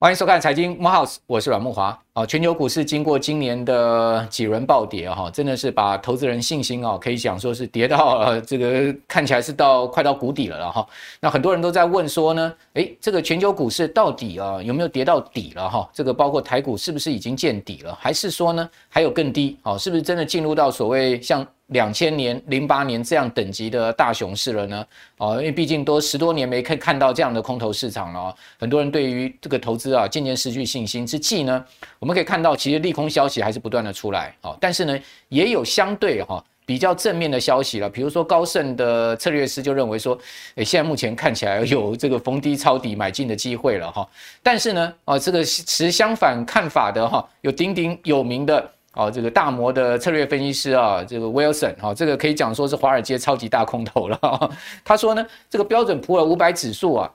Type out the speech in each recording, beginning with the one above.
欢迎收看财经慕 House，我是阮慕华。啊，全球股市经过今年的几轮暴跌哈，真的是把投资人信心啊，可以讲说是跌到呃这个看起来是到快到谷底了了哈。那很多人都在问说呢，诶，这个全球股市到底啊有没有跌到底了哈？这个包括台股是不是已经见底了，还是说呢还有更低？哦，是不是真的进入到所谓像？两千年、零八年这样等级的大熊市了呢？哦，因为毕竟都十多年没可以看到这样的空头市场了哦，很多人对于这个投资啊渐渐失去信心之际呢，我们可以看到其实利空消息还是不断的出来哦，但是呢也有相对哈比较正面的消息了，比如说高盛的策略师就认为说，诶，现在目前看起来有这个逢低抄底买进的机会了哈，但是呢，哦，这个持相反看法的哈，有鼎鼎有名的。哦，这个大摩的策略分析师啊，这个 Wilson 哈，这个可以讲说是华尔街超级大空头了。他说呢，这个标准普尔五百指数啊，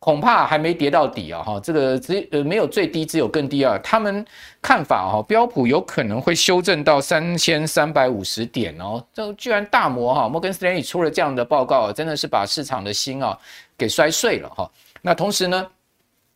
恐怕还没跌到底啊，哈，这个只呃没有最低，只有更低啊。他们看法哈，标普有可能会修正到三千三百五十点哦。这居然大摩哈，摩根斯丹利出了这样的报告，真的是把市场的心啊给摔碎了哈。那同时呢？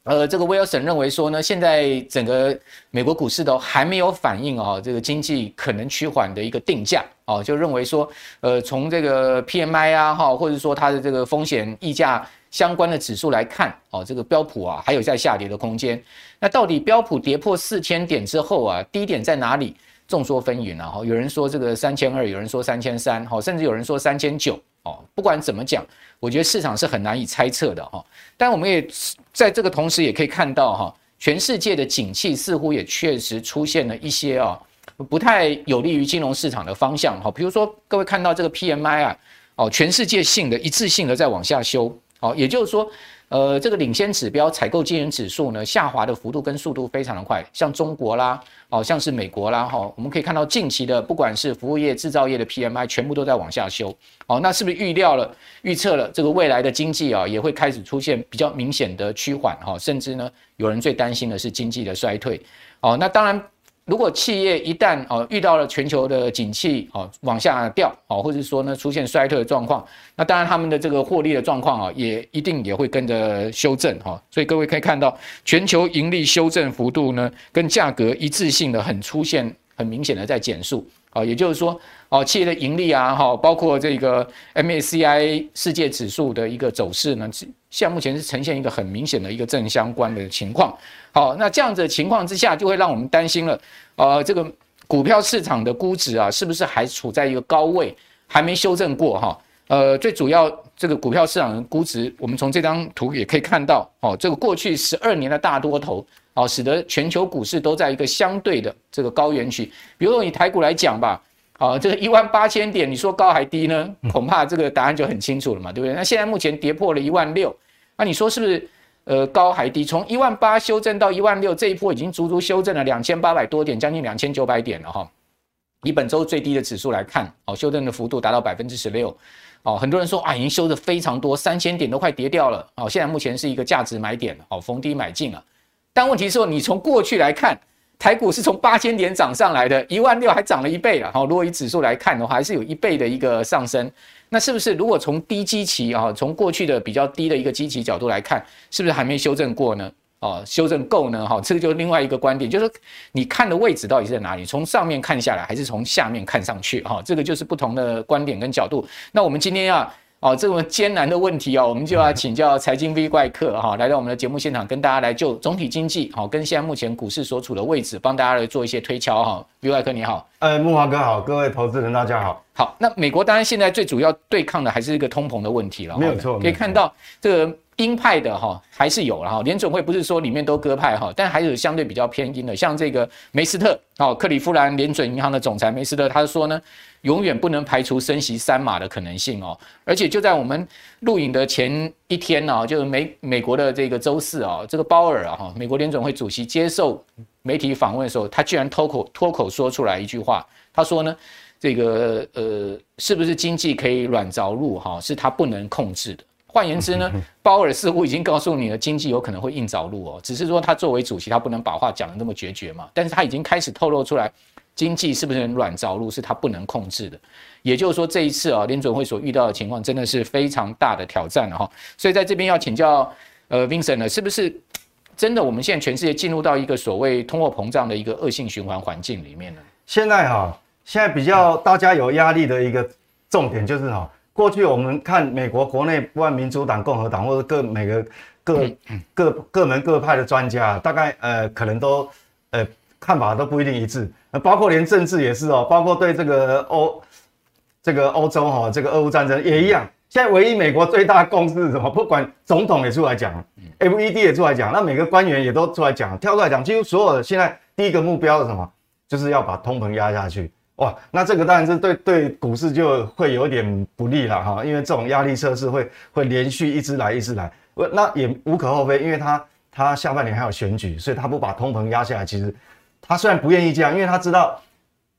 呃，这个威尔森认为说呢，现在整个美国股市都还没有反映哦，这个经济可能趋缓的一个定价哦，就认为说，呃，从这个 PMI 啊哈，或者说它的这个风险溢价相关的指数来看，哦，这个标普啊还有在下跌的空间。那到底标普跌破四千点之后啊，低点在哪里？众说纷纭啊，哈，有人说这个三千二，有人说三千三，哈，甚至有人说三千九。哦，不管怎么讲，我觉得市场是很难以猜测的哈。但我们也在这个同时也可以看到哈，全世界的景气似乎也确实出现了一些啊不太有利于金融市场的方向哈。比如说，各位看到这个 PMI 啊，哦，全世界性的一致性的在往下修，哦，也就是说。呃，这个领先指标采购经理指数呢，下滑的幅度跟速度非常的快，像中国啦，哦，像是美国啦，哈，我们可以看到近期的不管是服务业、制造业的 PMI，全部都在往下修，哦，那是不是预料了、预测了这个未来的经济啊，也会开始出现比较明显的趋缓，哈，甚至呢，有人最担心的是经济的衰退，哦，那当然。如果企业一旦哦遇到了全球的景气哦往下掉哦，或者说呢出现衰退的状况，那当然他们的这个获利的状况啊也一定也会跟着修正哈。所以各位可以看到，全球盈利修正幅度呢跟价格一致性的很出现很明显的在减速啊，也就是说哦企业的盈利啊哈，包括这个 MSCI 世界指数的一个走势呢，现在目前是呈现一个很明显的一个正相关的情况。好，那这样子的情况之下，就会让我们担心了。呃，这个股票市场的估值啊，是不是还处在一个高位，还没修正过哈？呃，最主要这个股票市场的估值，我们从这张图也可以看到，哦，这个过去十二年的大多头，哦，使得全球股市都在一个相对的这个高原区。比如说以台股来讲吧，啊，这个一万八千点，你说高还低呢？恐怕这个答案就很清楚了嘛，对不对？那现在目前跌破了一万六，那你说是不是？呃，高还低，从一万八修正到一万六，这一波已经足足修正了两千八百多点，将近两千九百点了哈。以本周最低的指数来看，哦，修正的幅度达到百分之十六，哦，很多人说啊，已经修的非常多，三千点都快跌掉了，哦，现在目前是一个价值买点，哦，逢低买进了。但问题是说，你从过去来看，台股是从八千点涨上来的，一万六还涨了一倍了，哈，如果以指数来看的话，还是有一倍的一个上升。那是不是如果从低基期啊，从过去的比较低的一个基期角度来看，是不是还没修正过呢？哦，修正够呢？哈，这个就是另外一个观点，就是你看的位置到底是在哪里？从上面看下来，还是从下面看上去？哈，这个就是不同的观点跟角度。那我们今天要。哦，这么艰难的问题哦，我们就要请教财经 V 怪客哈，来到我们的节目现场，跟大家来就总体经济好，跟现在目前股市所处的位置，帮大家来做一些推敲哈。V 怪客你好，呃，木华哥好，各位投资人大家好。好，那美国当然现在最主要对抗的还是一个通膨的问题了，没有错，可以看到这个。鹰派的哈还是有了哈，联准会不是说里面都鸽派哈，但还是有相对比较偏鹰的，像这个梅斯特哦，克里夫兰联准银行的总裁梅斯特，他说呢，永远不能排除升息三码的可能性哦，而且就在我们录影的前一天呢，就是美美国的这个周四啊，这个鲍尔啊哈，美国联总会主席接受媒体访问的时候，他居然脱口脱口说出来一句话，他说呢，这个呃，是不是经济可以软着陆哈，是他不能控制的。换言之呢，鲍尔似乎已经告诉你了，经济有可能会硬着陆哦，只是说他作为主席，他不能把话讲得那么决绝嘛。但是他已经开始透露出来，经济是不是很软着陆，是他不能控制的。也就是说，这一次啊，联准会所遇到的情况真的是非常大的挑战了哈。所以在这边要请教呃 Vincent 呢，是不是真的我们现在全世界进入到一个所谓通货膨胀的一个恶性循环环境里面呢？现在哈，现在比较大家有压力的一个重点就是哈，过去我们看美国国内不管民主党、共和党或者各每个各各各门各派的专家，大概呃可能都呃看法都不一定一致，包括连政治也是哦，包括对这个欧。这个欧洲哈，这个俄乌战争也一样。现在唯一美国最大的共识是什么？不管总统也出来讲，FED 也出来讲，那每个官员也都出来讲，跳出来讲，几乎所有的现在第一个目标是什么？就是要把通膨压下去。哇，那这个当然是对对股市就会有点不利了哈，因为这种压力测试会会连续一直来一直来，那也无可厚非，因为他他下半年还有选举，所以他不把通膨压下来，其实他虽然不愿意这样，因为他知道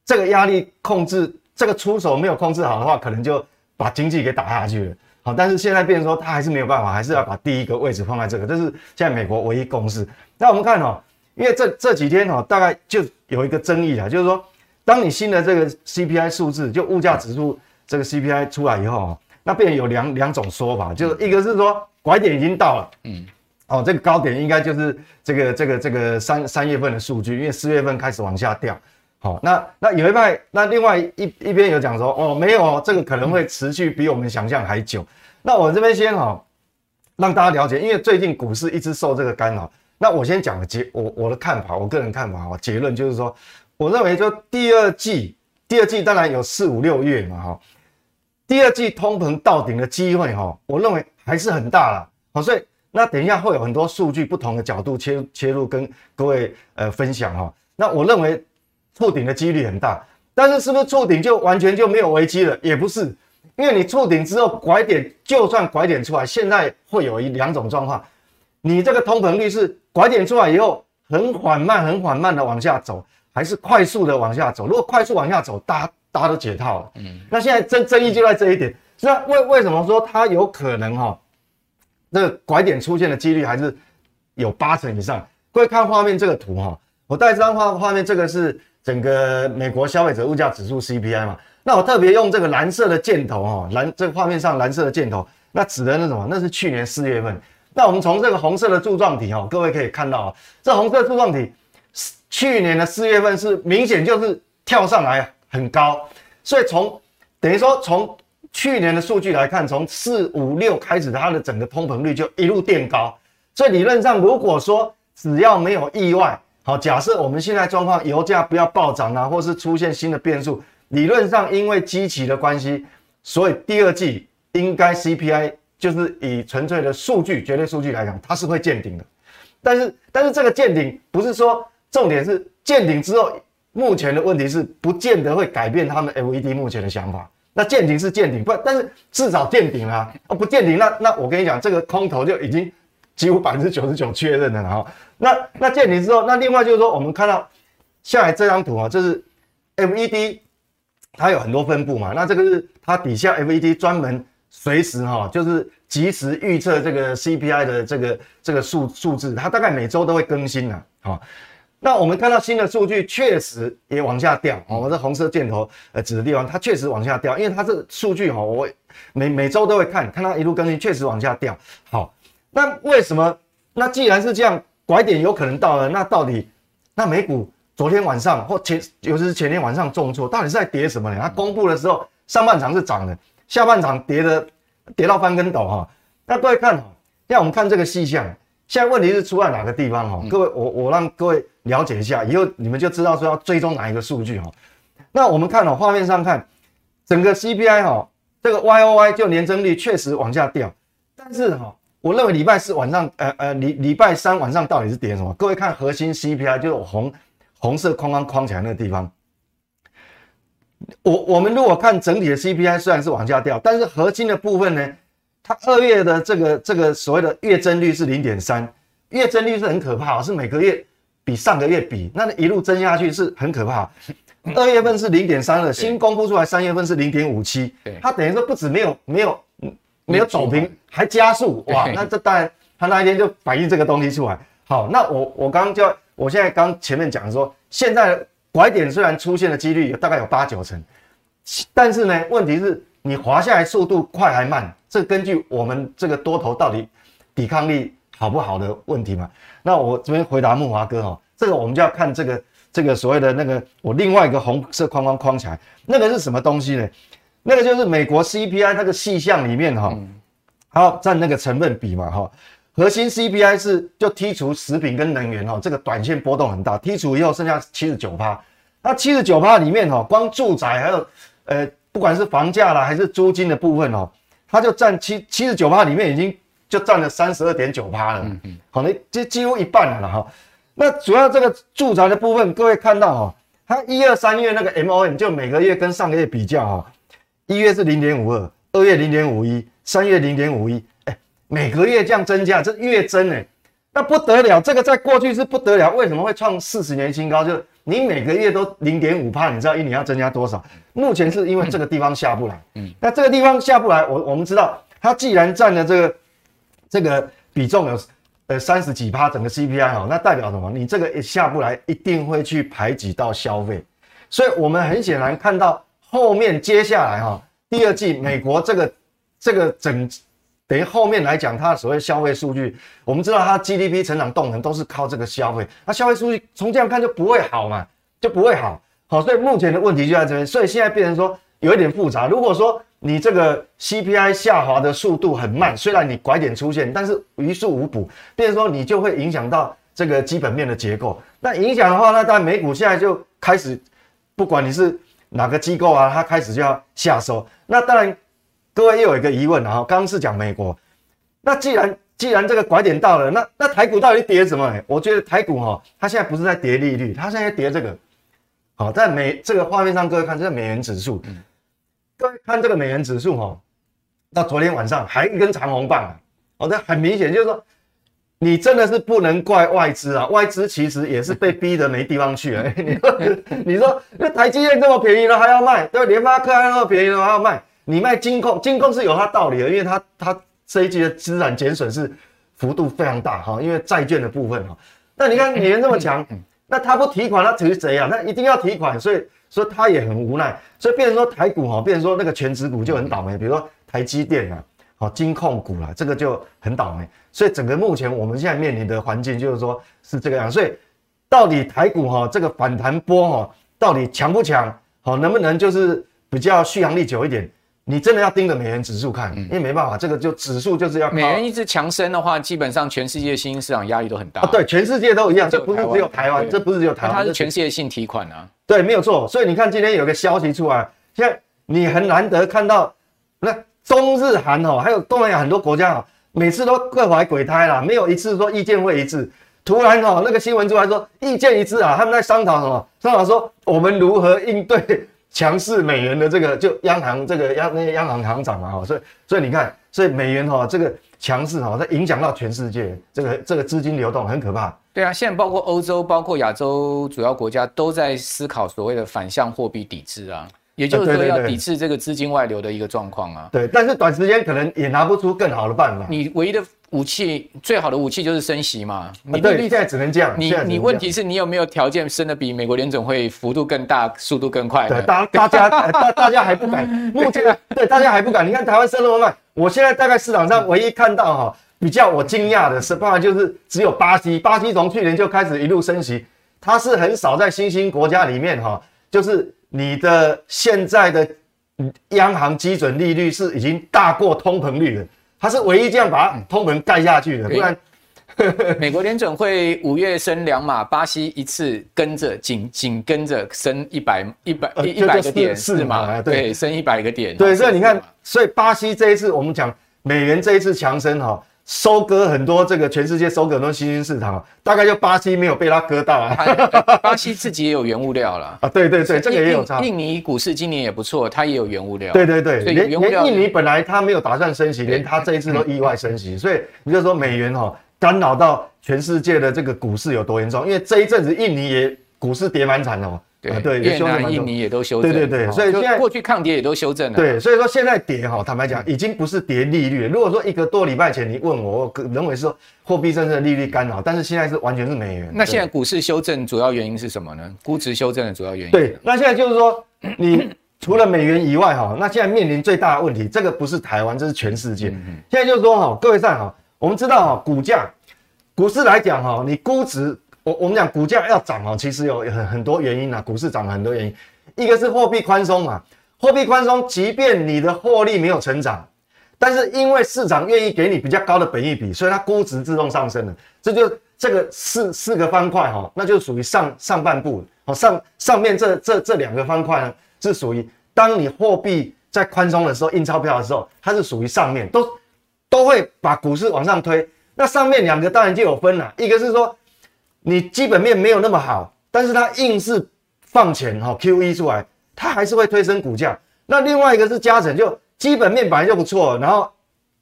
这个压力控制。这个出手没有控制好的话，可能就把经济给打下去了。好，但是现在变成说他还是没有办法，还是要把第一个位置放在这个，这是现在美国唯一共识。那我们看哦，因为这这几天哦，大概就有一个争议啊，就是说，当你新的这个 CPI 数字，就物价指数这个 CPI 出来以后，那变有两两种说法，就是一个是说拐点已经到了，嗯，哦，这个高点应该就是这个这个这个三三月份的数据，因为四月份开始往下掉。好，那那有一派，那另外一一边有讲说，哦，没有，这个可能会持续比我们想象还久。那我这边先哈，让大家了解，因为最近股市一直受这个干扰。那我先讲个结，我我的看法，我个人看法哈，结论就是说，我认为就第二季，第二季当然有四五六月嘛哈，第二季通膨到顶的机会哈，我认为还是很大了。好，所以那等一下会有很多数据不同的角度切切入跟各位呃分享哈。那我认为。触顶的几率很大，但是是不是触顶就完全就没有危机了？也不是，因为你触顶之后拐点，就算拐点出来，现在会有一两种状况，你这个通膨率是拐点出来以后很缓慢、很缓慢的往下走，还是快速的往下走？如果快速往下走，大家大家都解套了。嗯，那现在争争议就在这一点。那为为什么说它有可能哈、那拐点出现的几率还是有八成以上。各位看画面这个图哈、我带这张画画面，这个是。整个美国消费者物价指数 CPI 嘛，那我特别用这个蓝色的箭头哈，蓝这个画面上蓝色的箭头，那指的是什么？那是去年四月份。那我们从这个红色的柱状体哈，各位可以看到啊，这红色柱状体，去年的四月份是明显就是跳上来很高，所以从等于说从去年的数据来看，从四五六开始，它的整个通膨率就一路垫高。所以理论上，如果说只要没有意外，好，假设我们现在状况，油价不要暴涨啊，或是出现新的变数，理论上因为基期的关系，所以第二季应该 CPI 就是以纯粹的数据、绝对数据来讲，它是会见顶的。但是，但是这个见顶不是说重点是见顶之后，目前的问题是不见得会改变他们 FED 目前的想法。那见顶是见顶，不，但是至少见顶了啊，不见顶，那那我跟你讲，这个空头就已经。几乎百分之九十九确认了哈，那那见顶之后，那另外就是说，我们看到下来这张图啊，就是 FED，它有很多分布嘛，那这个是它底下 FED 专门随时哈，就是及时预测这个 CPI 的这个这个数数字，它大概每周都会更新的啊。那我们看到新的数据确实也往下掉，我这红色箭头呃指的地方，它确实往下掉，因为它这数据哈，我每每周都会看，看它一路更新，确实往下掉，好。那为什么？那既然是这样，拐点有可能到了，那到底那美股昨天晚上或前，尤其是前天晚上重挫，到底是在跌什么呢？它公布的时候，上半场是涨的，下半场跌的跌到翻跟斗哈。那各位看哈，让我们看这个细项，现在问题是出在哪个地方哈？各位，我我让各位了解一下，以后你们就知道说要追踪哪一个数据哈。那我们看哦，画面上看整个 CPI 哈，这个 YOY 就年增率确实往下掉，但是哈。我认为礼拜四晚上，呃呃，礼礼拜三晚上到底是跌什么？各位看核心 CPI，就是红红色框框框起来那个地方。我我们如果看整体的 CPI，虽然是往下掉，但是核心的部分呢，它二月的这个这个所谓的月增率是零点三，月增率是很可怕，是每个月比上个月比，那一路增下去是很可怕。二月份是零点三二，新公布出来三月份是零点五七，它等于说不止没有没有。没有走平，还加速哇！那这当然，他那一天就反映这个东西出来。好，那我我刚刚就，我现在刚前面讲说，现在拐点虽然出现的几率有大概有八九成，但是呢，问题是你滑下来速度快还慢，这根据我们这个多头到底抵抗力好不好的问题嘛。那我这边回答木华哥哈，这个我们就要看这个这个所谓的那个我另外一个红色框框框起来，那个是什么东西呢？那个就是美国 CPI 那个细项里面哈，好占那个成分比嘛哈。核心 CPI 是就剔除食品跟能源哈，这个短线波动很大，剔除以后剩下七十九趴。那七十九趴里面哈，光住宅还有呃，不管是房价啦还是租金的部分哦，它就占七七十九趴里面已经就占了三十二点九趴了。嗯嗯，好，那这几乎一半了哈。那主要这个住宅的部分，各位看到哈，它一二三月那个 MOM 就每个月跟上个月比较哈，一月是零点五二，二月零点五一，三月零点五一。每个月这样增加，这月增哎，那不得了，这个在过去是不得了，为什么会创四十年新高？就是你每个月都零点五帕，你知道一年要增加多少？目前是因为这个地方下不来，嗯，那这个地方下不来，我我们知道，它既然占了这个这个比重有呃三十几趴，整个 CPI 哈，那代表什么？你这个一下不来，一定会去排挤到消费，所以我们很显然看到后面接下来哈，第二季美国这个这个整。等于后面来讲，它所谓消费数据，我们知道它 GDP 成长动能都是靠这个消费，那消费数据从这样看就不会好嘛，就不会好，好，所以目前的问题就在这边，所以现在变成说有一点复杂。如果说你这个 CPI 下滑的速度很慢，虽然你拐点出现，但是于事无补，变成说你就会影响到这个基本面的结构。那影响的话，那当然美股现在就开始，不管你是哪个机构啊，它开始就要下收。那当然。各位又有一个疑问啊，刚刚是讲美国，那既然既然这个拐点到了，那那台股到底跌什么？我觉得台股哈，它现在不是在跌利率，它现在跌这个，好，在美这个画面上，各位看这个美元指数，各位看这个美元指数哈，到昨天晚上还一根长红棒啊，哦，这很明显就是说，你真的是不能怪外资啊，外资其实也是被逼得没地方去啊。你说你说那台积电这么便宜了还要卖，对，联发科还那么便宜了还要卖。你卖金控，金控是有它道理的，因为它它这一季的资产减损是幅度非常大哈，因为债券的部分哈。那你看美元这么强，那他不提款，他ถื谁啊？那一定要提款，所以说他也很无奈，所以变成说台股哈，变成说那个权值股就很倒霉，比如说台积电啊，好金控股啦，这个就很倒霉。所以整个目前我们现在面临的环境就是说是这个样，所以到底台股哈这个反弹波哈到底强不强？好，能不能就是比较续航力久一点？你真的要盯着美元指数看，因为没办法，这个就指数就是要。美元一直强升的话，基本上全世界新兴市场压力都很大。啊，对，全世界都一样，这不是只有台湾，这不是只有台湾，它是全世界性提款啊。对，没有错。所以你看今天有个消息出来，现在你很难得看到，那中日韩哦，还有东南亚很多国家哦，每次都各怀鬼胎啦，没有一次说意见会一致。突然哦，那个新闻出来说意见一致啊，他们在商讨什么？商讨说我们如何应对。强势美元的这个就央行这个央那些央行行长嘛哈，所以所以你看，所以美元哈这个强势哈，它影响到全世界这个这个资金流动很可怕。对啊，现在包括欧洲、包括亚洲主要国家都在思考所谓的反向货币抵制啊，也就是说要抵制这个资金外流的一个状况啊。对，但是短时间可能也拿不出更好的办法。你唯一的。武器最好的武器就是升息嘛，你对，现在只能这样。你你问题是你有没有条件升得比美国联总会幅度更大、速度更快？对，大大家大大家还不敢，目前对大家还不敢。你看台湾升那么慢，我现在大概市场上唯一看到哈比较我惊讶的是，当然就是只有巴西，巴西从去年就开始一路升息，它是很少在新兴国家里面哈，就是你的现在的央行基准利率是已经大过通膨率了。它是唯一这样把通膨盖下去的，不然 美国联准会五月升两码，巴西一次跟着紧紧跟着升一百一百一一百个点是吗？对，升一百个点。对，所以你看，所以巴西这一次我们讲美元这一次强升哈。收割很多这个全世界收割很多新兴市场，大概就巴西没有被它割到啊。巴西自己也有原物料了 啊，对对对，这个也有差。印尼股市今年也不错，它也有原物料。对对对，连连印尼本来它没有打算升息，连它这一次都意外升息，所以你就说美元哈干扰到全世界的这个股市有多严重？因为这一阵子印尼也股市跌蛮惨的哦，对对，越南、印尼也都修正，对对对，所以现在过去抗跌也都修正了。对，所以说现在跌哈，坦白讲，已经不是跌利率。如果说一个多礼拜前你问我，我认为说货币政策利率干扰，但是现在是完全是美元。那现在股市修正主要原因是什么呢？估值修正的主要原因。对，那现在就是说，你除了美元以外哈，那现在面临最大的问题，这个不是台湾，这是全世界。现在就是说哈，各位上哈，我们知道哈，股价，股市来讲哈，你估值。我我们讲股价要涨哦，其实有很很多原因啊。股市涨很多原因，一个是货币宽松嘛，货币宽松，即便你的获利没有成长，但是因为市场愿意给你比较高的本益比，所以它估值自动上升了。这就这个四四个方块哈，那就属于上上半部哦，上上面这这这两个方块呢，是属于当你货币在宽松的时候，印钞票的时候，它是属于上面，都都会把股市往上推。那上面两个当然就有分了，一个是说。你基本面没有那么好，但是它硬是放钱哈 QE 出来，它还是会推升股价。那另外一个是加成，就基本面本来就不错，然后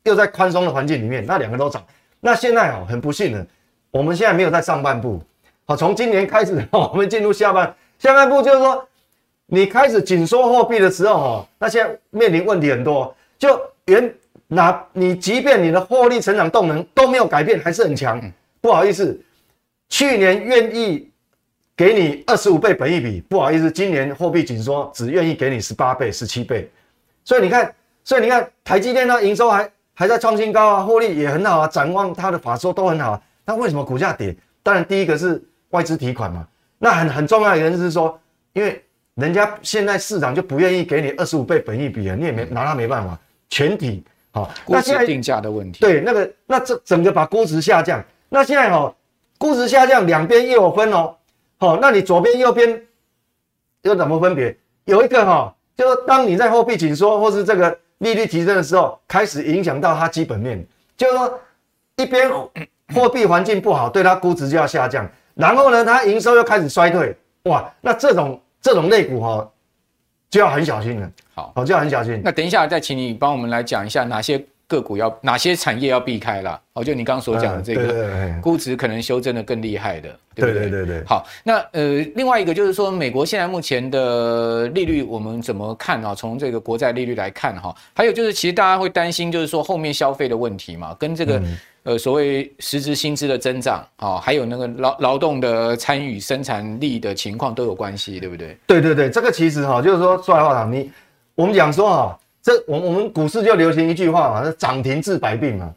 又在宽松的环境里面，那两个都涨。那现在哦，很不幸的，我们现在没有在上半部，好，从今年开始我们进入下半下半部，就是说你开始紧缩货币的时候哈，那现在面临问题很多，就原那你即便你的获利成长动能都没有改变，还是很强，不好意思。去年愿意给你二十五倍本益比，不好意思，今年货币紧缩，只愿意给你十八倍、十七倍。所以你看，所以你看，台积电它营收还还在创新高啊，获利也很好啊，展望它的法说都很好啊。那为什么股价跌？当然，第一个是外资提款嘛。那很很重要的原因是说，因为人家现在市场就不愿意给你二十五倍本益比啊，你也没拿它没办法。全体好，那现在定价的问题。对，那个那这整个把估值下降。那现在哈。估值下降，两边又有分哦。好，那你左边右边又怎么分别？有一个哈，就是当你在货币紧缩或是这个利率提升的时候，开始影响到它基本面，就是说一边货币环境不好，对它估值就要下降，然后呢，它营收又开始衰退，哇，那这种这种类股哈就要很小心了。好，就要很小心。那等一下再请你帮我们来讲一下哪些。个股要哪些产业要避开了？哦，就你刚刚所讲的这个估值可能修正的更厉害的，对不对？对对对。好，那呃，另外一个就是说，美国现在目前的利率我们怎么看啊？从这个国债利率来看哈，还有就是，其实大家会担心，就是说后面消费的问题嘛，跟这个呃所谓实质薪资的增长啊，还有那个劳劳动的参与生产力的情况都有关系，对不对？对对对，这个其实哈，就是说说来话长，你我们讲说哈。这我我们股市就流行一句话嘛，是涨停治百病嘛。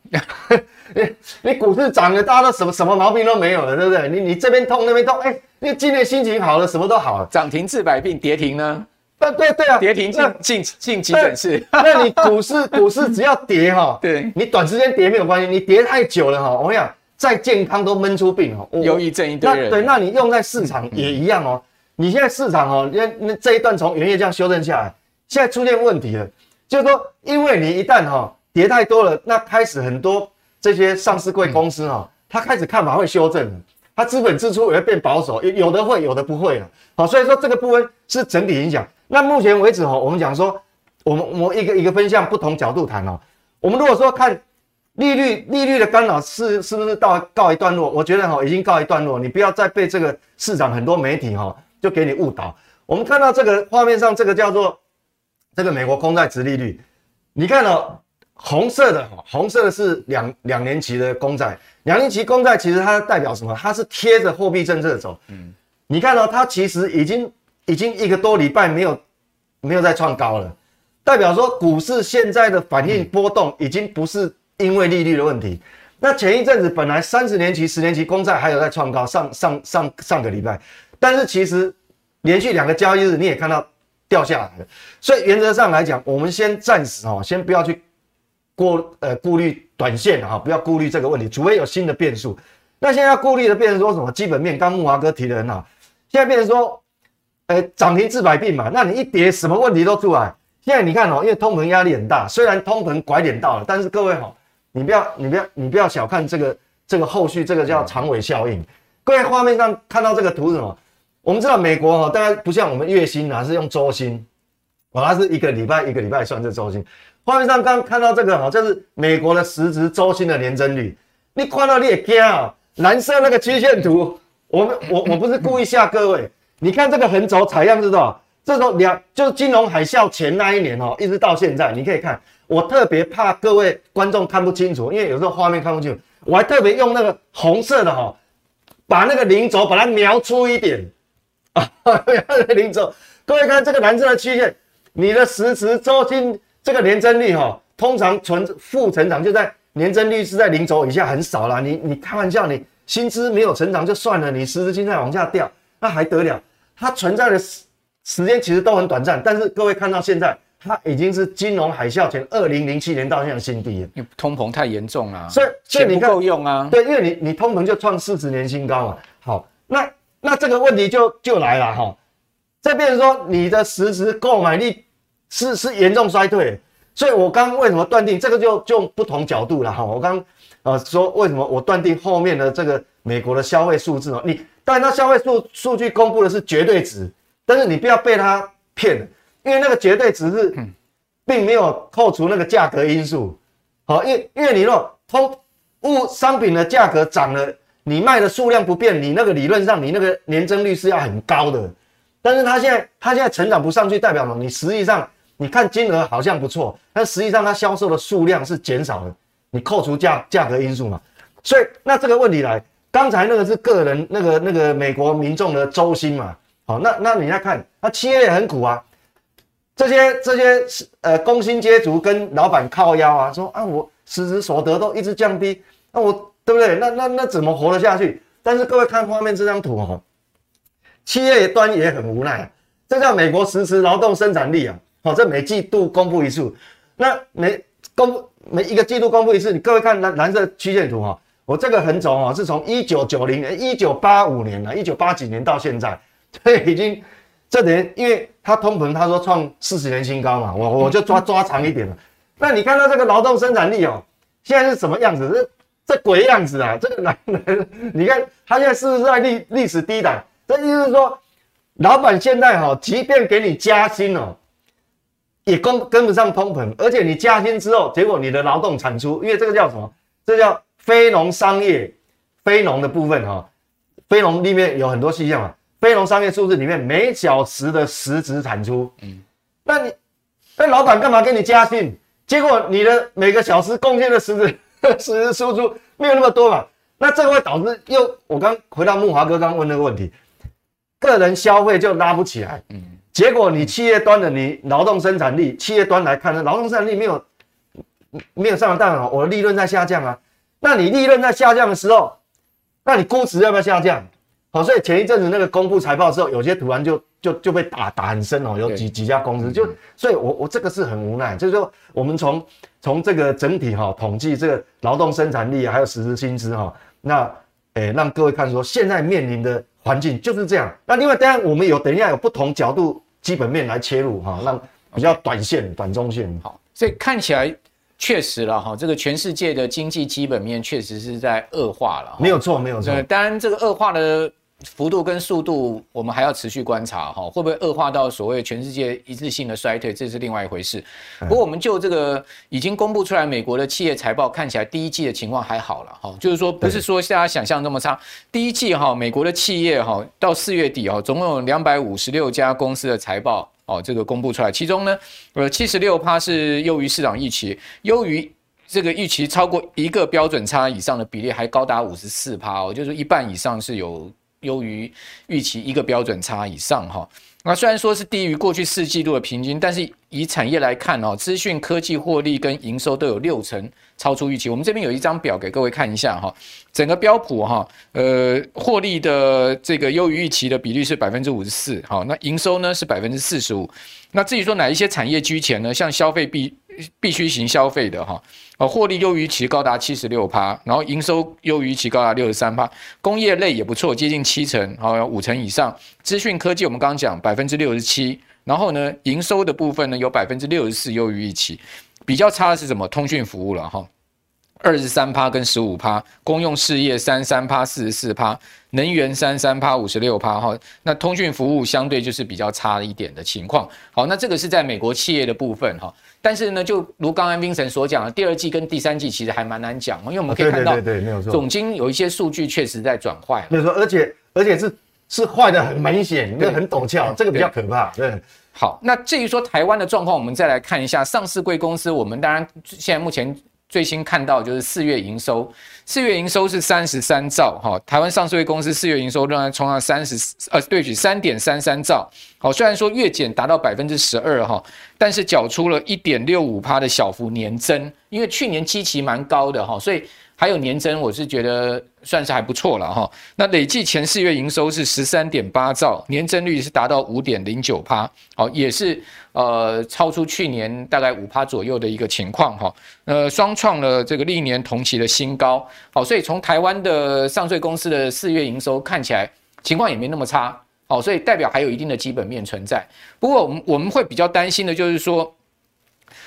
你你股市涨了，大家都什么什么毛病都没有了，对不对？你你这边痛那边痛，哎，你今天心情好了，什么都好了。涨停治百病，跌停呢？对对对啊，跌停进进进急诊室。那你股市股市只要跌哈，对，你短时间跌没有关系，你跌太久了哈，我跟你讲，再健康都闷出病哦。忧郁症一堆人。对，那你用在市场也一样哦。你现在市场哦，那那这一段从元月这样修正下来，现在出现问题了。就是说，因为你一旦哈跌太多了，那开始很多这些上市柜公司哈，它开始看法会修正，它资本支出也会变保守，有有的会，有的不会了。好，所以说这个部分是整体影响。那目前为止哈，我们讲说，我们我们一个一个分项不同角度谈哦。我们如果说看利率利率的干扰是是不是到告一段落？我觉得哈已经告一段落，你不要再被这个市场很多媒体哈就给你误导。我们看到这个画面上这个叫做。这个美国公债殖利率，你看哦，红色的，红色的是两两年期的公债，两年期公债其实它代表什么？它是贴着货币政策走。嗯，你看到它其实已经已经一个多礼拜没有没有再创高了，代表说股市现在的反应波动已经不是因为利率的问题。那前一阵子本来三十年期、十年期公债还有在创高，上上上上个礼拜，但是其实连续两个交易日你也看到。掉下来了，所以原则上来讲，我们先暂时哈，先不要去过呃顾虑短线哈，不要顾虑这个问题，除非有新的变数。那现在要顾虑的变成说什么？基本面，刚木华哥提的很好，现在变成说，呃，涨停治百病嘛，那你一跌，什么问题都出来。现在你看哦，因为通膨压力很大，虽然通膨拐点到了，但是各位哈，你不要你不要你不要小看这个这个后续这个叫长尾效应。各位画面上看到这个图是什么？我们知道美国哈，当然不像我们月薪啊，是用周薪，哦，它是一个礼拜一个礼拜算这周薪。画面上刚看到这个哈，这是美国的实值周薪的年增率。你看到你也惊啊，蓝色那个曲线图，我们我我不是故意吓各位，你看这个横轴采样是多少？这时候两就是金融海啸前那一年哦，一直到现在，你可以看。我特别怕各位观众看不清楚，因为有时候画面看不清楚，我还特别用那个红色的哈，把那个零轴把它描出一点 啊，零轴。各位看这个蓝色的曲线，你的实时周金这个年增率哈，通常存负成长就在年增率是在零轴以下很少啦。你你开玩笑，你薪资没有成长就算了，你实时金在往下掉，那还得了？它存在的时时间其实都很短暂，但是各位看到现在。它已经是金融海啸前二零零七年到现在新低了，因为通膨太严重了，所以所以你看不够用啊。对，因为你你通膨就创四十年新高嘛。好，那那这个问题就就来了哈。这边说你的实质购买力是是严重衰退，所以我刚刚为什么断定这个就就不同角度了哈。我刚呃说为什么我断定后面的这个美国的消费数字呢？你当然它消费数数据公布的是绝对值，但是你不要被它骗了。因为那个绝对值是，并没有扣除那个价格因素，好，因为因为你若通物商品的价格涨了，你卖的数量不变，你那个理论上你那个年增率是要很高的，但是它现在它现在成长不上去，代表什么？你实际上你看金额好像不错，但实际上它销售的数量是减少的，你扣除价价格因素嘛，所以那这个问题来，刚才那个是个人那个那个美国民众的周薪嘛，好，那那你再看，那企业也很苦啊。这些这些呃工薪阶族跟老板靠腰啊，说啊我实质所得都一直降低，那我对不对？那那那怎么活得下去？但是各位看画面这张图哦，企业端也很无奈，这叫美国实质劳动生产力啊，好，这每季度公布一次，那每公布每一个季度公布一次，你各位看蓝蓝色曲线图哈，我这个横轴啊是从一九九零年、一九八五年啊、一九八几年到现在，所以已经。这年，因为它通膨，他说创四十年新高嘛，我我就抓抓长一点了。那你看到这个劳动生产力哦，现在是什么样子？是这这鬼样子啊！这个男人，你看他现在是不是在历历史低档？这意思是说，老板现在哈，即便给你加薪哦，也跟跟不上通膨，而且你加薪之后，结果你的劳动产出，因为这个叫什么？这叫非农商业，非农的部分哈，非农里面有很多细项嘛。非农商业数字里面每小时的实质产出，嗯，那你那老板干嘛给你加薪？结果你的每个小时贡献的实质 实时输出没有那么多嘛？那这个会导致又我刚回到木华哥刚问那个问题，个人消费就拉不起来，嗯，结果你企业端的你劳动生产力，企业端来看呢，劳动生产力没有没有上涨，我的利润在下降啊。那你利润在下降的时候，那你估值要不要下降？好，所以前一阵子那个公布财报的时候，有些突然就就就被打打很深哦，有几几家公司就，所以我我这个是很无奈，就是说我们从从这个整体哈统计这个劳动生产力还有实时薪资哈，那诶让各位看说现在面临的环境就是这样。那另外当然我们有等一下有不同角度基本面来切入哈，让比较短线、短中线好，所以看起来。确实了哈，这个全世界的经济基本面确实是在恶化了。没有错，没有错。当然，这个恶化的幅度跟速度，我们还要持续观察哈，会不会恶化到所谓全世界一致性的衰退，这是另外一回事。不过，我们就这个已经公布出来美国的企业财报，看起来第一季的情况还好了哈，就是说不是说大家想象那么差。第一季哈，美国的企业哈，到四月底哈，总共有两百五十六家公司的财报。哦，这个公布出来，其中呢，呃，七十六趴是优于市场预期，优于这个预期超过一个标准差以上的比例还高达五十四趴哦，就是一半以上是有优于预期一个标准差以上哈。那虽然说是低于过去四季度的平均，但是以产业来看哦，资讯科技获利跟营收都有六成超出预期。我们这边有一张表给各位看一下哈，整个标普哈，呃，获利的这个优于预期的比率是百分之五十四，好，那营收呢是百分之四十五。那至于说哪一些产业居前呢？像消费必必须型消费的哈，呃，获利优于其高达七十六趴，然后营收优于其高达六十三趴，工业类也不错，接近七成，好，五成以上。资讯科技我们刚刚讲百分之六十七，然后呢，营收的部分呢有百分之六十四优于预期，比较差的是什么？通讯服务了哈，二十三趴跟十五趴，公用事业三三趴四十四趴，能源三三趴五十六趴哈，那通讯服务相对就是比较差一点的情况。好，那这个是在美国企业的部分哈。但是呢，就如刚刚 Vincent 所讲的，第二季跟第三季其实还蛮难讲，因为我们可以看到，对对对，没有错，总经有一些数据确实在转坏。没有错，而且而且是是坏的很明显，那很陡峭，这个比较可怕。对，好，那至于说台湾的状况，我们再来看一下上市贵公司。我们当然现在目前最新看到就是四月营收，四月营收是三十三兆哈。台湾上市公司四月营收仍然冲上三十呃，对不起，三点三三兆。好，虽然说月减达到百分之十二哈，但是缴出了一点六五趴的小幅年增，因为去年基期蛮高的哈，所以。还有年增，我是觉得算是还不错了哈。那累计前四月营收是十三点八兆，年增率是达到五点零九趴，好，也是呃超出去年大概五趴左右的一个情况哈。呃，双创了这个历年同期的新高，好，所以从台湾的上税公司的四月营收看起来情况也没那么差，好，所以代表还有一定的基本面存在。不过我们我们会比较担心的就是说，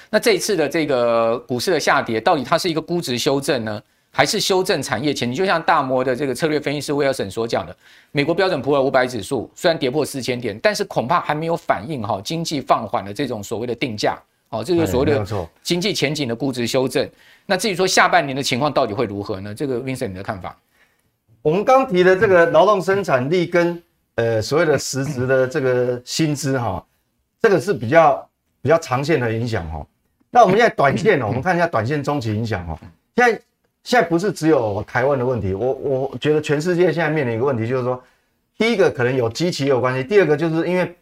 那这一次的这个股市的下跌，到底它是一个估值修正呢？还是修正产业前景，就像大摩的这个策略分析师威尔森所讲的，美国标准普尔五百指数虽然跌破四千点，但是恐怕还没有反映哈经济放缓的这种所谓的定价，哦，这个所谓的经济前景的估值修正。那至于说下半年的情况到底会如何呢？这个 Vincent 你的看法？我们刚提的这个劳动生产力跟呃所谓的实质的这个薪资哈，这个是比较比较长线的影响哈。那我们现在短线呢，我们看一下短线中期影响哈，现在。现在不是只有台湾的问题，我我觉得全世界现在面临一个问题，就是说，第一个可能有机器有关系，第二个就是因为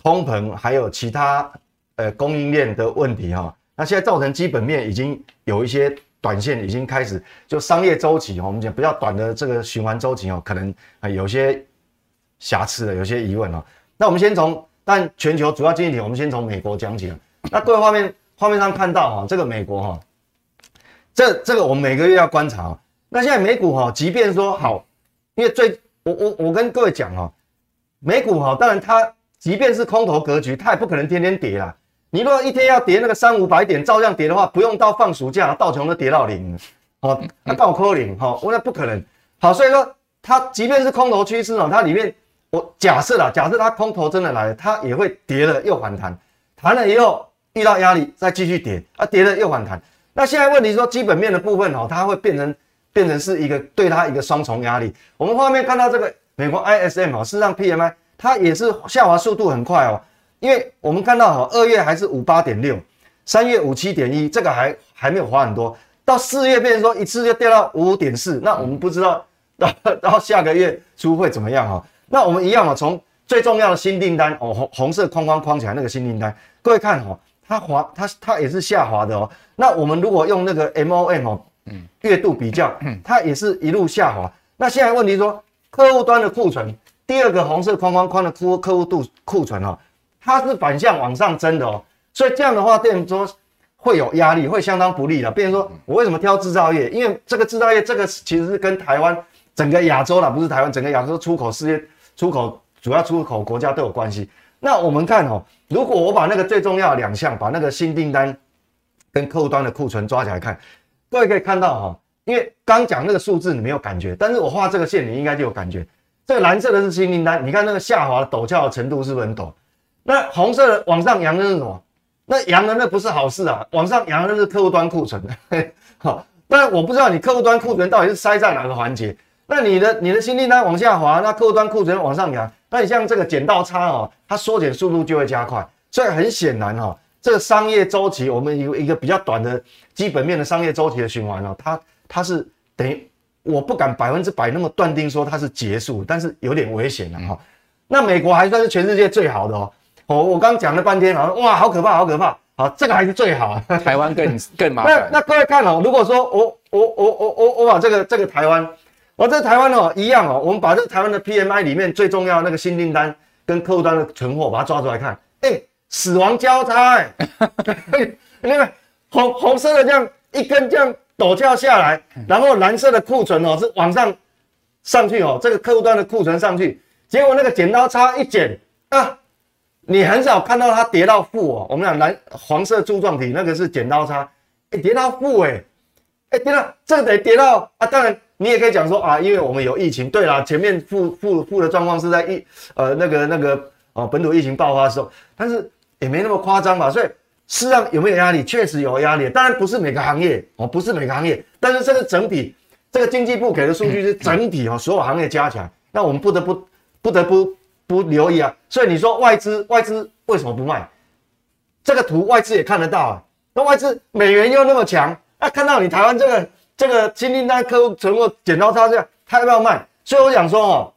通膨还有其他呃供应链的问题哈，那现在造成基本面已经有一些短线已经开始就商业周期哈，我们讲比较短的这个循环周期哦，可能啊有些瑕疵的，有些疑问哦。那我们先从但全球主要经济体，我们先从美国讲起。那各位画面画面上看到哈，这个美国哈。这这个我们每个月要观察。那现在美股哈，即便说好，因为最我我我跟各位讲哈，美股哈，当然它即便是空头格局，它也不可能天天跌啦。你如果一天要跌那个三五百点照样跌的话，不用到放暑假，道琼都跌到零，好，那到扣零哈，我那不可能。好，所以说它即便是空头趋势哦，它里面我假设啦，假设它空头真的来了，它也会跌了又反弹，弹了以后遇到压力再继续跌，啊，跌了又反弹。那现在问题是说基本面的部分哦，它会变成变成是一个对它一个双重压力。我们画面看到这个美国 ISM 哦，事实上 PMI 它也是下滑速度很快哦，因为我们看到哈，二月还是五八点六，三月五七点一，这个还还没有滑很多，到四月变成说一次就掉到五点四，那我们不知道到到下个月初会怎么样哈。那我们一样啊，从最重要的新订单哦，红红色框框框起来那个新订单，各位看哈。它滑，它它也是下滑的哦。那我们如果用那个 MOM 哦，嗯，月度比较，嗯它也是一路下滑。那现在问题说，客户端的库存，第二个红色框框框的客客户度库存哦，它是反向往上增的哦。所以这样的话，变成说会有压力，会相当不利的。变成说我为什么挑制造业？因为这个制造业这个其实是跟台湾整个亚洲啦，不是台湾整个亚洲出口事业出口主要出口国家都有关系。那我们看哦，如果我把那个最重要的两项，把那个新订单跟客户端的库存抓起来看，各位可以看到哈，因为刚讲那个数字你没有感觉，但是我画这个线你应该就有感觉。这个蓝色的是新订单，你看那个下滑的陡峭的程度是不是很陡？那红色的往上扬的是什么？那扬的那不是好事啊，往上扬的是客户端库存。好，但我不知道你客户端库存到底是塞在哪个环节。那你的你的新订单往下滑，那客户端库存往上扬。那你像这个剪刀差哦，它缩减速度就会加快，所以很显然哈，这个商业周期，我们有一个比较短的基本面的商业周期的循环哦，它它是等于我不敢百分之百那么断定说它是结束，但是有点危险了哈。那美国还算是全世界最好的哦，我我刚讲了半天，好像哇，好可怕，好可怕，好，这个还是最好，台湾更更麻烦。那那各位看哦，如果说我我我我我我把这个这个台湾。我这台湾哦，一样哦，我们把这台湾的 PMI 里面最重要那个新订单跟客户端的存货，把它抓出来看，哎，死亡交叉，哎，你看红红色的这样一根这样陡峭下来，然后蓝色的库存哦是往上上去哦，这个客户端的库存上去，结果那个剪刀差一剪啊，你很少看到它跌到负哦，我们讲蓝黄色柱状体那个是剪刀差，哎，跌到负哎，哎，跌到这个得跌到啊，当然。你也可以讲说啊，因为我们有疫情。对啦，前面负负负的状况是在疫呃那个那个哦本土疫情爆发的时候，但是也没那么夸张吧。所以事实上有没有压力？确实有压力。当然不是每个行业哦，不是每个行业，但是这个整体，这个经济部给的数据是整体哦，所有行业加起来。那我们不得不不得不不留意啊。所以你说外资外资为什么不卖？这个图外资也看得到啊。那外资美元又那么强，啊、看到你台湾这个这个新订单客户存货剪刀差价，他要不要卖？所以我想说哦，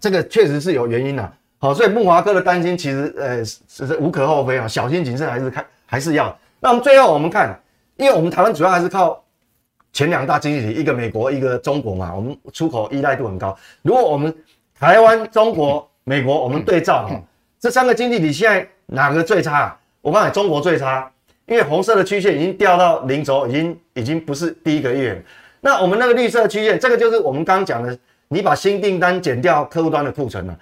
这个确实是有原因的。好，所以慕驊哥的担心其实呃是是无可厚非啊，小心谨慎还是看还是要。那我们最后我们看，因为我们台湾主要还是靠前两大经济体，一个美国，一个中国嘛，我们出口依赖度很高。如果我们台湾、中国、美国，我们对照哈，这三个经济体现在哪个最差？我告诉你，中国最差，因为红色的曲线已经掉到零轴，已经已经不是第一个月。那我们那个绿色曲线，这个就是我们刚刚讲的，你把新订单减掉客户端的库存了，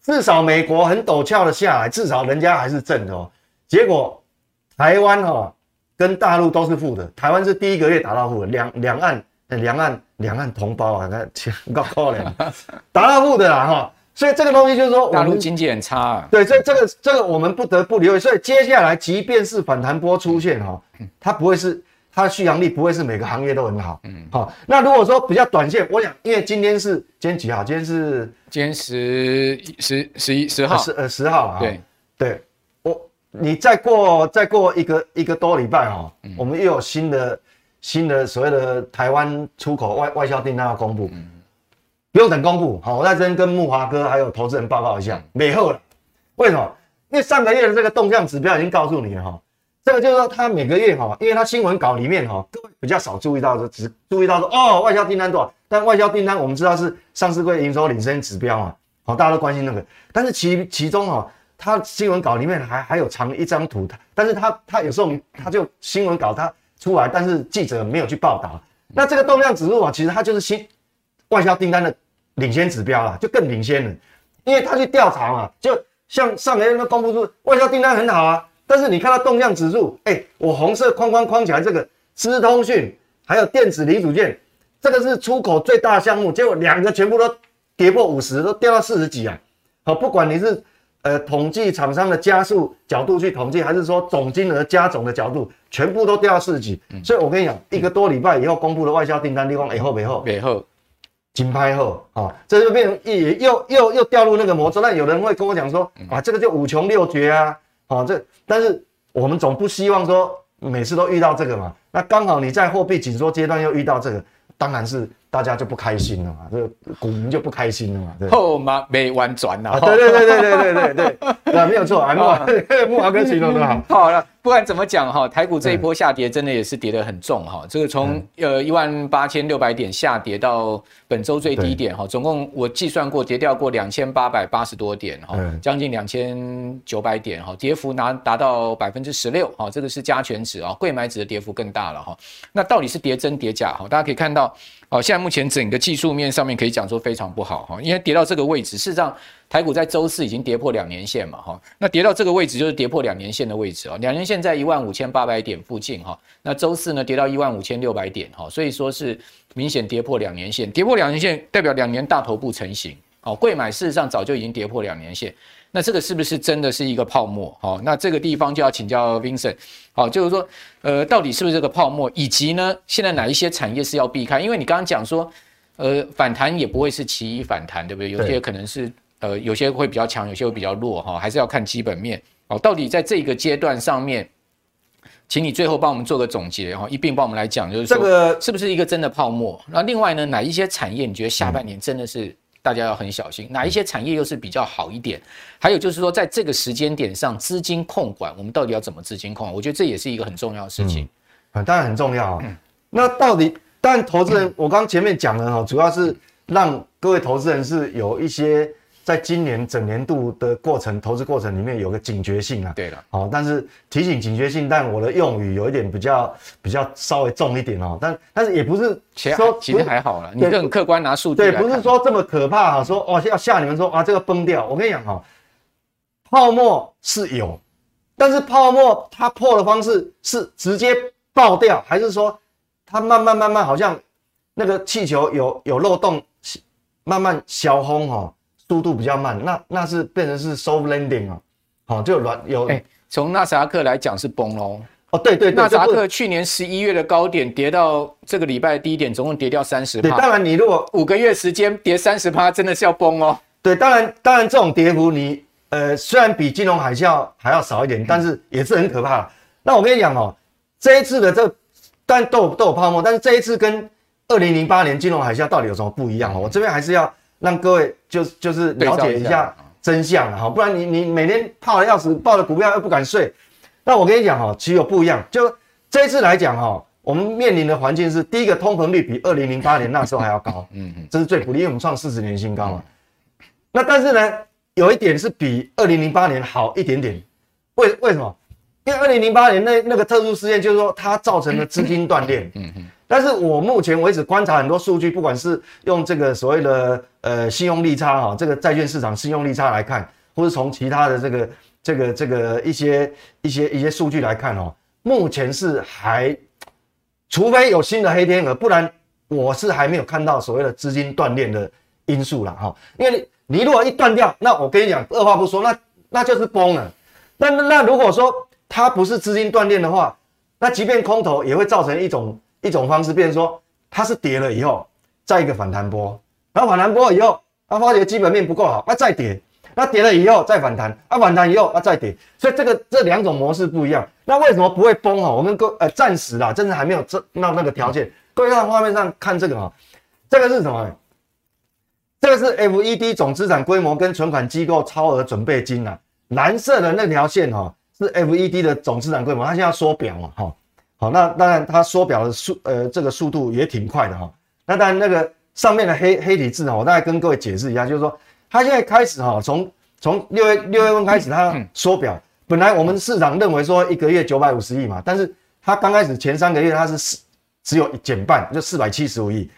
至少美国很陡峭的下来，至少人家还是正的哦。结果台湾哈跟大陆都是负的，台湾是第一个月达到负的，两两岸两岸两岸同胞啊，那钱 够可怜，达到负的啦哈。所以这个东西就是说，大陆经济很差啊。对，所以这个这个我们不得不留意。所以接下来，即便是反弹波出现哈，它不会是它的续航力不会是每个行业都很好。嗯，好。那如果说比较短线，我想，因为今天是今天几号？今天是今天十十十一十号十呃十号啊。对对，我你再过再过一个一个多礼拜哈，我们又有新的新的所谓的台湾出口外外销订单要公布。不用等公布，好，我在这边跟木华哥还有投资人报告一下，美后了。为什么？因为上个月的这个动向指标已经告诉你了哈，这个就是说它每个月哈，因为它新闻稿里面哈，各位比较少注意到的，只注意到说哦，外销订单多少，但外销订单我们知道是上市柜营收领先指标嘛，好，大家都关心那个，但是其其中哈，它新闻稿里面还还有藏一张图，但是它它有时候它就新闻稿它出来，但是记者没有去报道，那这个动向指数啊，其实它就是新外销订单的。领先指标啦，就更领先了，因为他去调查嘛，就像上个月那公布出外销订单很好啊，但是你看到动向指数，哎、我红色框框框起来这个资通讯还有电子零组件，这个是出口最大项目，结果两个全部都跌破五十，都掉到四十几啊。好，不管你是呃统计厂商的加速角度去统计，还是说总金额加总的角度，全部都掉到四十几。所以我跟你讲，一个多礼拜以后公布的外销订单，你讲以后没后没后。金拍后啊，这就变成也又又又掉入那个魔咒。那有人会跟我讲说，啊，这个就五穷六绝啊，啊，这但是我们总不希望说每次都遇到这个嘛。那刚好你在货币紧缩阶段又遇到这个，当然是。大家就不开心了嘛，这股民就不开心了嘛。后妈没玩转了。对对对对对对对对，那没有错，慕驊慕驊哥形容的好。好了，不管怎么讲哈，台股这一波下跌真的也是跌得很重哈。这个从呃一万八千六百点下跌到本周最低点哈，总共我计算过跌掉过两千八百八十多点哈，将近两千九百点哈，跌幅拿达到百分之十六哈，这个是加权指啊，贵买指的跌幅更大了哈。那到底是跌真跌假哈？大家可以看到。好，现在目前整个技术面上面可以讲说非常不好哈，因为跌到这个位置，事实上台股在周四已经跌破两年线嘛哈，那跌到这个位置就是跌破两年线的位置啊，两年线在一万五千八百点附近哈，那周四呢跌到一万五千六百点哈，所以说是明显跌破两年线，跌破两年线代表两年大头部成型，哦，贵买事实上早就已经跌破两年线。那这个是不是真的是一个泡沫？好，那这个地方就要请教 Vincent。好，就是说，呃，到底是不是这个泡沫？以及呢，现在哪一些产业是要避开？因为你刚刚讲说，呃，反弹也不会是其一反弹，对不对？有些可能是，呃，有些会比较强，有些会比较弱，哈，还是要看基本面。哦，到底在这个阶段上面，请你最后帮我们做个总结，哈，一并帮我们来讲，就是说，这个是不是一个真的泡沫？那另外呢，哪一些产业你觉得下半年真的是？大家要很小心，哪一些产业又是比较好一点？还有就是说，在这个时间点上，资金控管，我们到底要怎么资金控管？我觉得这也是一个很重要的事情。嗯，当然很重要啊。那到底，但投资人，我刚前面讲了哈，主要是让各位投资人是有一些。在今年整年度的过程，投资过程里面有个警觉性啊。对了，好，但是提醒警觉性，但我的用语有一点比较比较稍微重一点哦。但但是也不是说其实还好了，你很客观拿数据。对，不是说这么可怕哈，说哦要吓你们说啊这个崩掉。我跟你讲哈，泡沫是有，但是泡沫它破的方式是直接爆掉，还是说它慢慢慢慢好像那个气球有有漏洞，慢慢消轰哈？速度比较慢，那那是变成是 soft landing 啊，好，就软有。哎，从纳斯达克来讲是崩喽。哦，对对对，纳斯达克去年十一月的高点跌到这个礼拜的低点，总共跌掉三十趴。对，当然你如果五个月时间跌三十趴，真的是要崩哦。对，当然当然这种跌幅你呃虽然比金融海啸还要少一点，但是也是很可怕。那我跟你讲哦，这一次的这但都有都有泡沫，但是这一次跟二零零八年金融海啸到底有什么不一样哦？我这边还是要让各位就就是了解一下真相哈，不然你你每天怕的要死，抱着股票又不敢睡。那我跟你讲哈，其实有不一样。就这一次来讲哈，我们面临的环境是第一个通膨率比二零零八年那时候还要高，嗯嗯，这是最不利，因为我们创四十年新高嘛。那但是呢，有一点是比二零零八年好一点点，为为什么？因为二零零八年那那个特殊事件，就是说它造成了资金断裂，嗯嗯。但是我目前为止观察很多数据，不管是用这个所谓的呃信用利差哈，这个债券市场信用利差来看，或是从其他的这个。这个这个一些一些一些数据来看哦，目前是还，除非有新的黑天鹅，不然我是还没有看到所谓的资金断裂的因素了哈。因为你如果一断掉，那我跟你讲，二话不说，那那就是崩了。那那如果说它不是资金断裂的话，那即便空头也会造成一种一种方式，变成说它是跌了以后再一个反弹波，然后反弹波以后，它发觉基本面不够好，那再跌。那跌了以后再反弹，啊反弹以后啊再跌，所以这个这两种模式不一样。那为什么不会崩哈？我们各呃暂时啦，真的还没有这那那个条件。各位看画面上看这个哈，这个是什么？这个是 FED 总资产规模跟存款机构超额准备金啊。蓝色的那条线哈是 FED 的总资产规模，它现在缩表嘛哈。好，那当然它缩表的速呃这个速度也挺快的哈。那当然那个上面的黑黑体字哈，我大概跟各位解释一下，就是说。它现在开始哈，从从六月六月份开始，它缩表。本来我们市场认为说一个月九百五十亿嘛，但是它刚开始前三个月它是四只有减半，就四百七十五亿。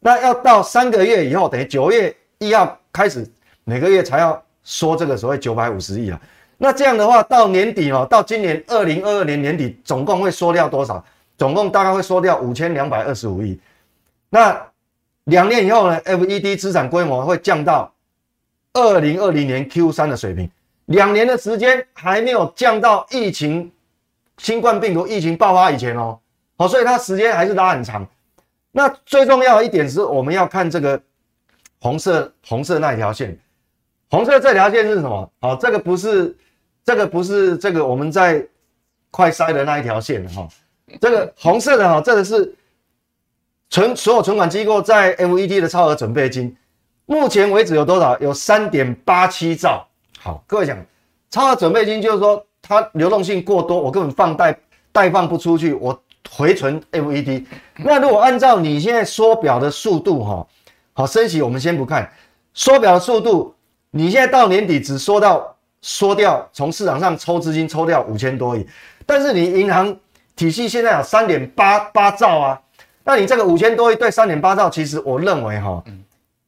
那要到三个月以后，等于九月一号开始，每个月才要缩这个所谓九百五十亿啊。那这样的话，到年底哦，到今年二零二二年年底，总共会缩掉多少？总共大概会缩掉五千两百二十五亿。那两年以后呢？FED 资产规模会降到。二零二零年 Q 三的水平，两年的时间还没有降到疫情、新冠病毒疫情爆发以前哦，好，所以它时间还是拉很长。那最重要的一点是，我们要看这个红色红色那一条线，红色这条线是什么？好，这个不是这个不是这个我们在快筛的那一条线哈，这个红色的哈，这个是存所有存款机构在 FED 的超额准备金。目前为止有多少？有三点八七兆。好，各位讲，超额准备金就是说它流动性过多，我根本放贷贷放不出去，我回存 FED。那如果按照你现在缩表的速度，哈，好，升息我们先不看，缩表的速度，你现在到年底只缩到缩掉，从市场上抽资金抽掉五千多亿，但是你银行体系现在有三点八八兆啊，那你这个五千多亿对三点八兆，其实我认为哈。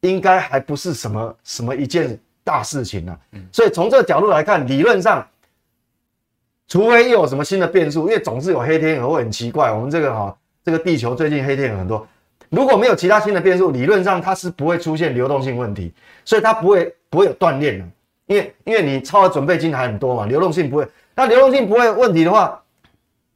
应该还不是什么什么一件大事情、啊，所以从这个角度来看，理论上，除非又有什么新的变数，因为总是有黑天鹅会很奇怪。我们这个哈，这个地球最近黑天鹅很多，如果没有其他新的变数，理论上它是不会出现流动性问题，所以它不会不会有断裂的，因为因为你超额准备金还很多嘛，流动性不会。那流动性不会有问题的话，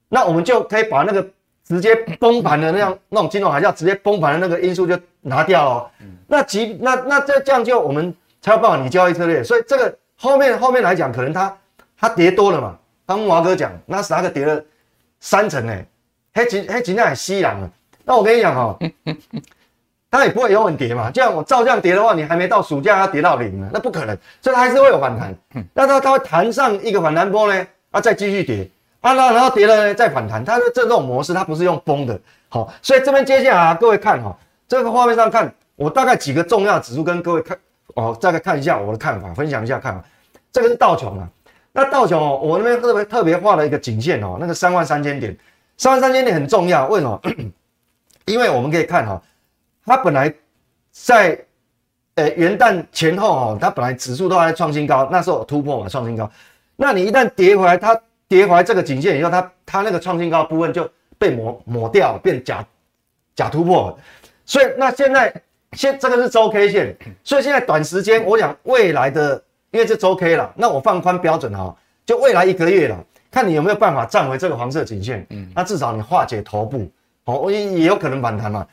那我们就可以把那个。直接崩盘的那样那种金融海啸，直接崩盘的那个因素就拿掉哦。那即那那这这样就我们才有办法拟交易策略。所以这个后面后面来讲，可能它它跌多了嘛。刚木华哥讲，那斯达克跌了三成诶，黑金黑金那也吸氧了。那我跟你讲哦，它也不会永远跌嘛。这样我照这样跌的话，你还没到暑假，它跌到零了，那不可能。所以它还是会有反弹。那它它会弹上一个反弹波呢，啊，再继续跌。啊，那然后跌了呢，再反弹，它的这种模式，它不是用崩的，好，所以这边接下来啊，各位看哈，这个画面上看，我大概几个重要指数跟各位看哦，大概看一下我的看法，分享一下看法。这个是道琼啊，那道琼哦，我那边特别特别画了一个颈线哦，那个三万三千点，三万三千点很重要，为什么？因为我们可以看哈，它本来在呃元旦前后哦，它本来指数都还在创新高，那时候突破嘛，创新高，那你一旦跌回来，它跌回来这个颈线以后，它它那个创新高部分就被抹抹掉，变假假突破。所以那现在现这个是周 K 线，所以现在短时间我讲未来的，因为是周 K 了，那我放宽标准哈，就未来一个月了，看你有没有办法站回这个黄色颈线。嗯，那至少你化解头部，哦，也也有可能反弹嘛。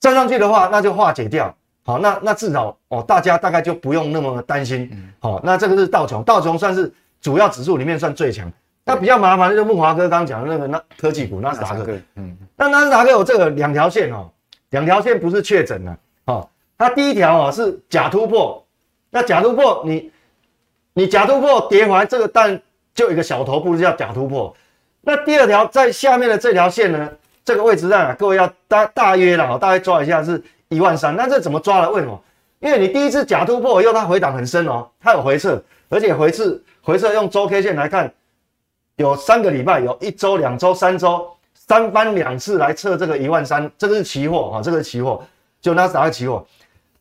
站上去的话，那就化解掉。好，那那至少哦，大家大概就不用那么担心。好，那这个是道琼，道琼算是主要指数里面算最强。那比较麻烦的就是慕驊哥刚讲的那个那科技股纳斯达克。嗯，那纳斯达克有这个两条线哦，两条线不是确诊的。哦，它第一条哦是假突破，那假突破你你假突破跌完这个但就有一个小头部叫假突破。那第二条在下面的这条线呢，这个位置上啊，各位要大大约了，大概抓一下是一万三。那这怎么抓的？为什么？因为你第一次假突破以后，它回档很深哦，它有回撤，而且回撤回撤用周 K 线来看，有三个礼拜，有一周、两周、三周，三番两次来测这个一万三，这个是期货啊，这个是期货，就纳斯达克期货，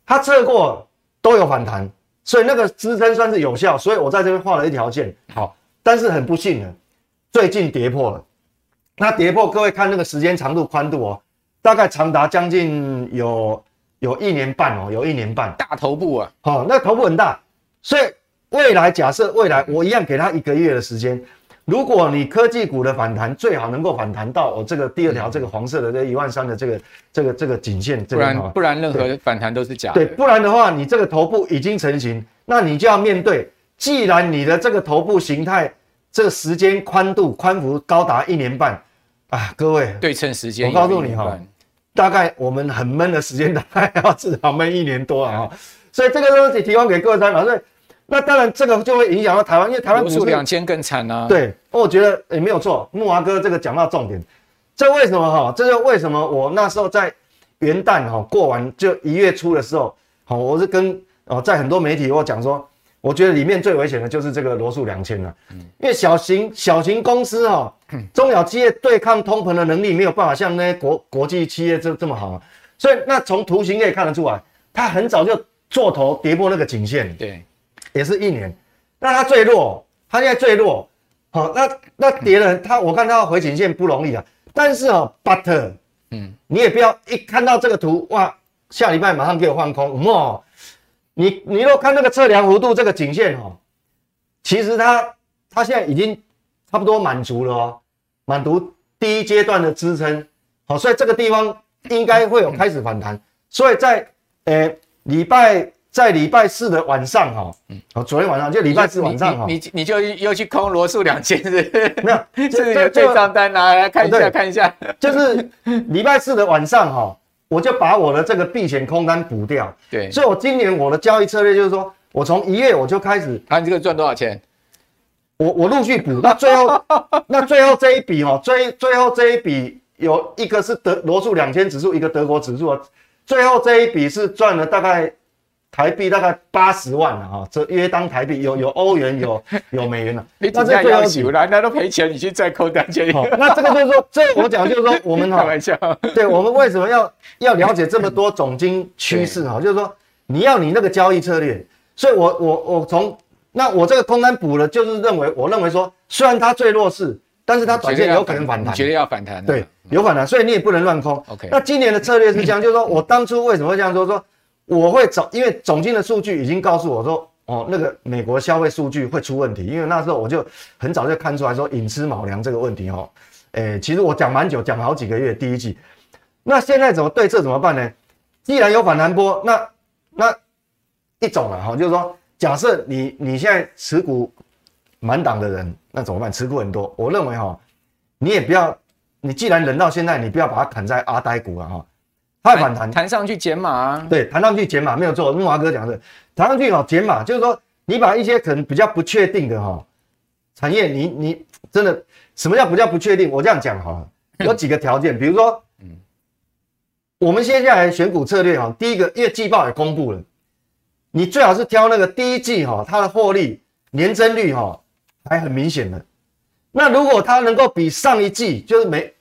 它测过都有反弹，所以那个支撑算是有效，所以我在这边画了一条线。好，但是很不幸的。最近跌破了，那跌破，各位看那个时间长度、宽度哦，大概长达将近有有一年半哦，有一年半，大头部啊，好、哦，那头部很大，所以未来假设未来我一样给他一个月的时间，如果你科技股的反弹最好能够反弹到我这个第二条这个黄色的这一万三的这个这个这个颈线，这个、不然不然任何反弹都是假的，对，不然的话你这个头部已经成型，那你就要面对，既然你的这个头部形态。这个时间宽度宽幅高达一年半啊！各位对称时间，我告诉你哈，大概我们很闷的时间大概要至少闷一年多啊！所以这个东西提供给各位参考。所以那当然这个就会影响到台湾，因为台湾罗素两千更惨啊。对，我觉得也没有错。木华哥这个讲到重点，这为什么哈？这就为什么我那时候在元旦哈过完就一月初的时候，好，我是跟哦在很多媒体我讲说。我觉得里面最危险的就是这个罗素两千了，因为小型小型公司哈，中小企业对抗通膨的能力没有办法像那些国国际企业这这么好，所以那从图形可以看得出来，它很早就做头跌破那个颈线，对，也是一年，那它最弱，它现在最弱，好，那那跌了，它我看它要回颈线不容易啊，但是哦，but，嗯，你也不要一看到这个图哇，下礼拜马上给我放空，哦。你你若看那个测量弧度这个颈线哦，其实它它现在已经差不多满足了哦，满足第一阶段的支撑，好，所以这个地方应该会有开始反弹，所以在呃礼拜在礼拜四的晚上哈，哦，昨天晚上就礼拜四晚上哈，你你，就又去空罗素两千是？没有，这是有对账单拿来看一下看一下，就是礼拜四的晚上哈。我就把我的这个避险空单补掉，对，所以我今年我的交易策略就是说，我从一月我就开始，看，你这个赚多少钱？我我陆续补，那最后 那最后这一笔哦，最最后这一笔有一个是德罗素两千指数，一个德国指数，最后这一笔是赚了大概。台币大概八十万了哈，这约当台币有有欧元有 有美元了。你这样要求，人家都赔钱，你去再扣单钱。那这个就是说，这我讲就是说，我们哈，开玩笑，对我们为什么要要了解这么多总经趋势哈？就是说，你要你那个交易策略。所以我我我从那我这个空单补了，就是认为我认为说，虽然它最弱势，但是它短线有可能反弹。绝对要反弹。对，有反弹，所以你也不能乱空。OK。那今年的策略是这样，就是说我当初为什么会这样说说？我会找，因为总经的数据已经告诉我说，哦，那个美国消费数据会出问题。因为那时候我就很早就看出来说，寅吃卯粮这个问题哦，诶，其实我讲蛮久，讲了好几个月。第一季，那现在怎么对策怎么办呢？既然有反弹波，那那一种了哈，就是说，假设你你现在持股满档的人，那怎么办？持股很多，我认为哈，你也不要，你既然忍到现在，你不要把它砍在阿呆股了哈。太反弹，弹上去减码啊？对，弹上去减码没有错。木华哥讲的，弹上去哦，减码就是说，你把一些可能比较不确定的哈产业，你你真的什么叫比较不确定？我这样讲哈，有几个条件，比如说，嗯，我们接下来选股策略哈，第一个，因为季报也公布了，你最好是挑那个第一季哈，它的获利年增率哈还很明显的。那如果它能够比上一季，就是没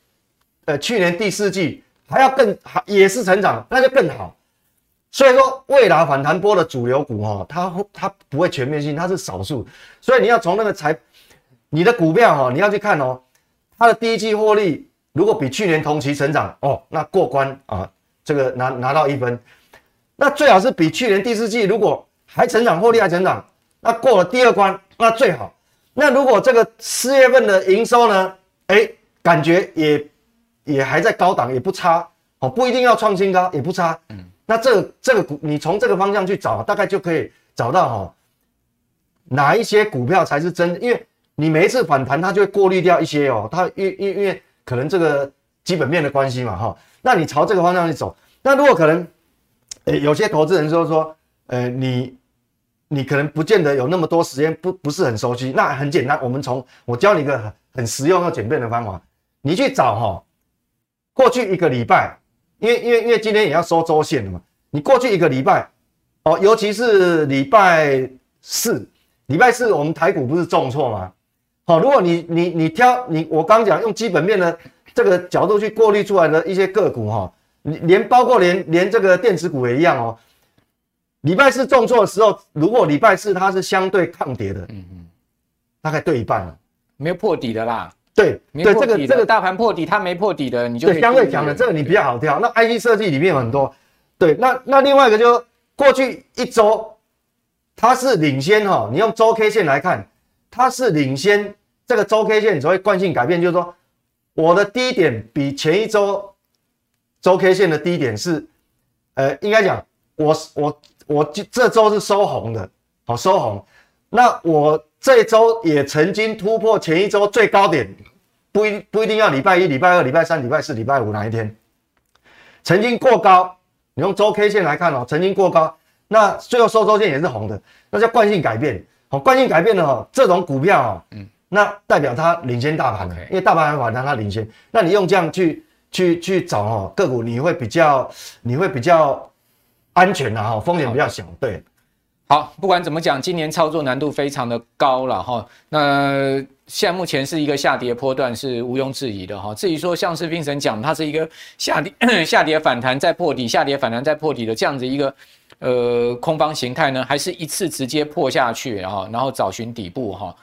呃去年第四季。还要更好，也是成长，那就更好。所以说，未来反弹波的主流股哈，它它不会全面性，它是少数。所以你要从那个财，你的股票哈，你要去看哦，它的第一季获利如果比去年同期成长哦，那过关啊，这个拿拿到一分。那最好是比去年第四季如果还成长，获利还成长，那过了第二关，那最好。那如果这个四月份的营收呢，哎，感觉也。也还在高档，也不差哦，不一定要创新高，也不差。嗯，那这个这个股，你从这个方向去找，大概就可以找到哈，哪一些股票才是真的？因为你每一次反弹，它就会过滤掉一些哦，它因因因为可能这个基本面的关系嘛哈，那你朝这个方向去走，那如果可能，诶，有些投资人就说，呃，你你可能不见得有那么多时间，不不是很熟悉，那很简单，我们从我教你一个很很实用又简便的方法，你去找哈，过去一个礼拜。因为因为因为今天也要收周线了嘛，你过去一个礼拜，哦，尤其是礼拜四，礼拜四我们台股不是重挫吗？好，如果你你你挑你我刚讲用基本面的这个角度去过滤出来的一些个股哈，连包括连连这个电子股也一样哦。礼拜四重挫的时候，如果礼拜四它是相对抗跌的，嗯嗯，大概对一半了，没有破底的啦。对对，这个这个大盘破底，它没破底的，你就相对讲的这个你比较好挑。那 IC 设计里面有很多，对，那那另外一个就过去一周它是领先哈，你用周 K 线来看，它是领先这个周 K 线，你所谓惯性改变，就是说我的低点比前一周周 K 线的低点是，呃，应该讲我我我这周是收红的，好收红，那我。这周也曾经突破前一周最高点，不一不一定要礼拜一、礼拜二、礼拜三、礼拜四、礼拜五哪一天，曾经过高。你用周 K 线来看哦，曾经过高，那最后收周线也是红的，那叫惯性改变。好，惯性改变的哦，这种股票哦，嗯，那代表它领先大盘的，因为大盘反弹它领先。那你用这样去去去找哦个股，你会比较你会比较安全的哈，风险比较小，对。好，不管怎么讲，今年操作难度非常的高了哈。那现在目前是一个下跌波段，是毋庸置疑的哈。至于说像是 Vincent 讲，它是一个下跌 下跌反弹再破底，下跌反弹再破底的这样子一个呃空方形态呢，还是一次直接破下去，然后然后找寻底部哈。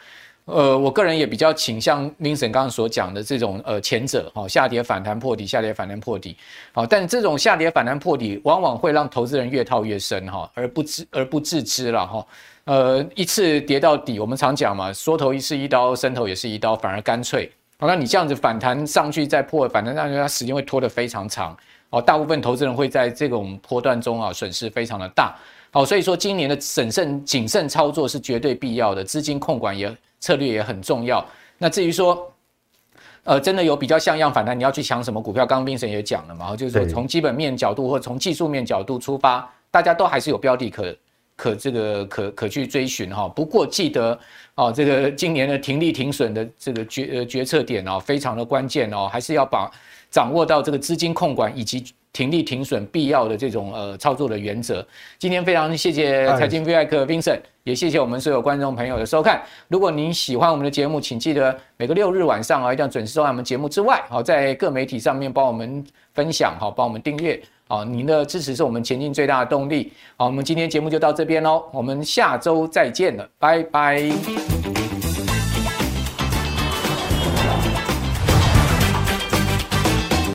呃，我个人也比较倾向林沈刚刚所讲的这种呃前者哈，下跌反弹破底，下跌反弹破底，好，但这种下跌反弹破底，往往会让投资人越套越深哈，而不知而不自知了哈。呃，一次跌到底，我们常讲嘛，缩头一是一刀，伸头也是一刀，反而干脆。好，那你这样子反弹上去再破，反弹上去，它时间会拖得非常长。哦，大部分投资人会在这种波段中啊，损失非常的大。好，所以说今年的审慎谨慎操作是绝对必要的，资金控管也。策略也很重要。那至于说，呃，真的有比较像样反弹，你要去抢什么股票？刚刚 Vincent 也讲了嘛，就是说从基本面角度或从技术面角度出发，大家都还是有标的可可这个可可去追寻哈。不过记得哦，这个今年的停利停损的这个决呃决策点哦，非常的关键哦，还是要把掌握到这个资金控管以及。停利停损必要的这种呃操作的原则。今天非常谢谢财经 V 外客 Vincent，也谢谢我们所有观众朋友的收看。如果您喜欢我们的节目，请记得每个六日晚上啊，一定要准时收看我们节目之外，好，在各媒体上面帮我们分享，好，帮我们订阅，好，您的支持是我们前进最大的动力。好，我们今天节目就到这边喽，我们下周再见了，拜拜。